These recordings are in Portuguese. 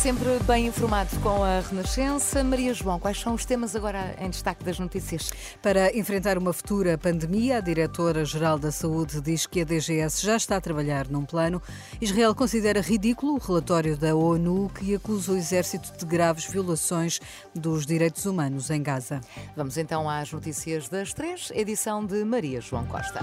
Sempre bem informado com a Renascença. Maria João, quais são os temas agora em destaque das notícias? Para enfrentar uma futura pandemia, a Diretora-Geral da Saúde diz que a DGS já está a trabalhar num plano. Israel considera ridículo o relatório da ONU que acusa o exército de graves violações dos direitos humanos em Gaza. Vamos então às notícias das três, edição de Maria João Costa.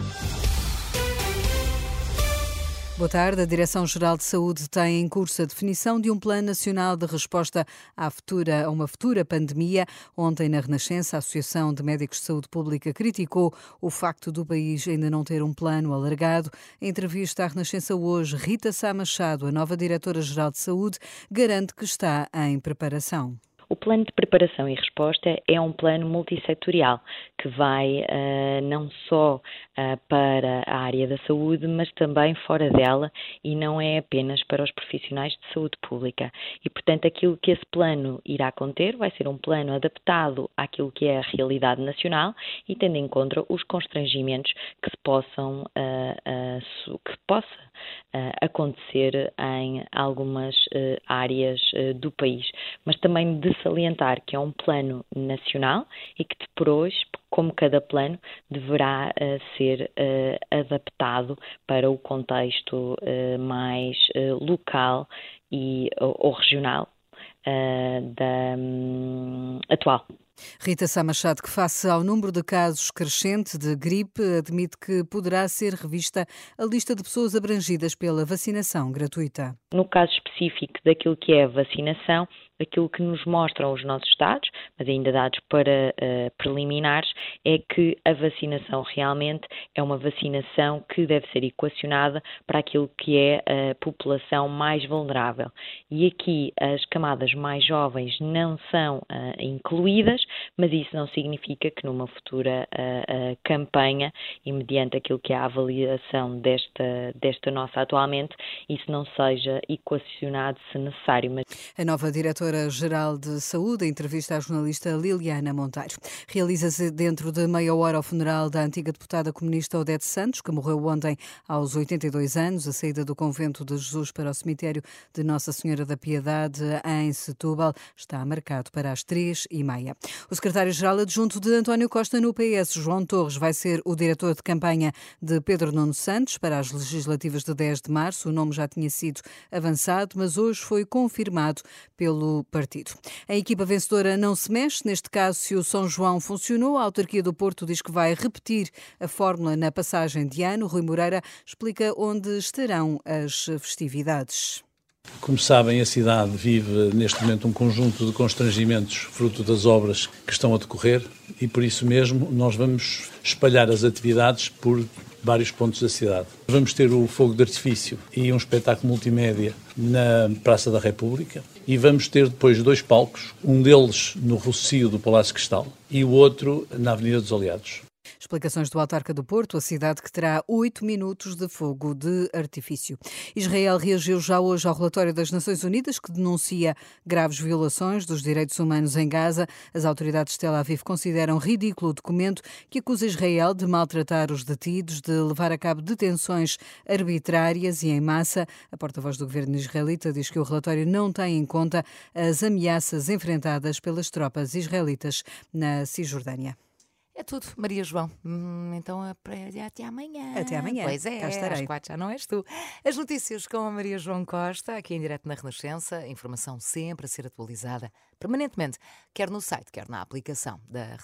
Boa tarde. A Direção-Geral de Saúde tem em curso a definição de um Plano Nacional de Resposta à futura, a uma futura pandemia. Ontem, na Renascença, a Associação de Médicos de Saúde Pública criticou o facto do país ainda não ter um plano alargado. Em entrevista à Renascença hoje, Rita Sá Machado, a nova Diretora-Geral de Saúde, garante que está em preparação. O plano de preparação e resposta é um plano multissetorial que vai uh, não só uh, para a área da saúde, mas também fora dela e não é apenas para os profissionais de saúde pública. E, portanto, aquilo que esse plano irá conter vai ser um plano adaptado àquilo que é a realidade nacional e tendo em conta os constrangimentos que se possam uh, que possa acontecer em algumas áreas do país, mas também de salientar que é um plano nacional e que depois, como cada plano, deverá uh, ser uh, adaptado para o contexto uh, mais local e, ou, regional da um, atual. Rita Sá Machado, que face ao número de casos crescente de gripe, admite que poderá ser revista a lista de pessoas abrangidas pela vacinação gratuita. No caso específico daquilo que é a vacinação, aquilo que nos mostram os nossos dados, mas ainda dados para uh, preliminares, é que a vacinação realmente é uma vacinação que deve ser equacionada para aquilo que é a população mais vulnerável. E aqui as camadas mais jovens não são uh, incluídas, mas isso não significa que numa futura uh, campanha, e mediante aquilo que é a avaliação desta, desta nossa atualmente, isso não seja equacionado se necessário. Mas... A nova diretora Diretora-Geral de Saúde, a entrevista à jornalista Liliana Monteiro. Realiza-se dentro de meia hora o funeral da antiga deputada comunista Odete Santos, que morreu ontem aos 82 anos, a saída do convento de Jesus para o cemitério de Nossa Senhora da Piedade em Setúbal está marcado para as três e meia. O secretário-geral adjunto de António Costa no PS, João Torres, vai ser o diretor de campanha de Pedro Nuno Santos para as legislativas de 10 de março. O nome já tinha sido avançado, mas hoje foi confirmado pelo partido. A equipa vencedora não se mexe, neste caso, se o São João funcionou, a autarquia do Porto diz que vai repetir a fórmula na passagem de ano. Rui Moreira explica onde estarão as festividades. Como sabem, a cidade vive neste momento um conjunto de constrangimentos fruto das obras que estão a decorrer e por isso mesmo nós vamos espalhar as atividades por vários pontos da cidade. Vamos ter o fogo de artifício e um espetáculo multimédia na Praça da República e vamos ter depois dois palcos, um deles no Rocio do Palácio Cristal e o outro na Avenida dos Aliados. Explicações do Autarca do Porto, a cidade que terá oito minutos de fogo de artifício. Israel reagiu já hoje ao relatório das Nações Unidas que denuncia graves violações dos direitos humanos em Gaza. As autoridades de Tel Aviv consideram ridículo o documento que acusa Israel de maltratar os detidos, de levar a cabo detenções arbitrárias e em massa. A porta-voz do governo israelita diz que o relatório não tem em conta as ameaças enfrentadas pelas tropas israelitas na Cisjordânia. É tudo, Maria João. Hum, então até amanhã. Até amanhã. Pois é, Cá estarei. às quatro já não és tu. As notícias com a Maria João Costa, aqui em direto na Renascença. Informação sempre a ser atualizada permanentemente, quer no site, quer na aplicação da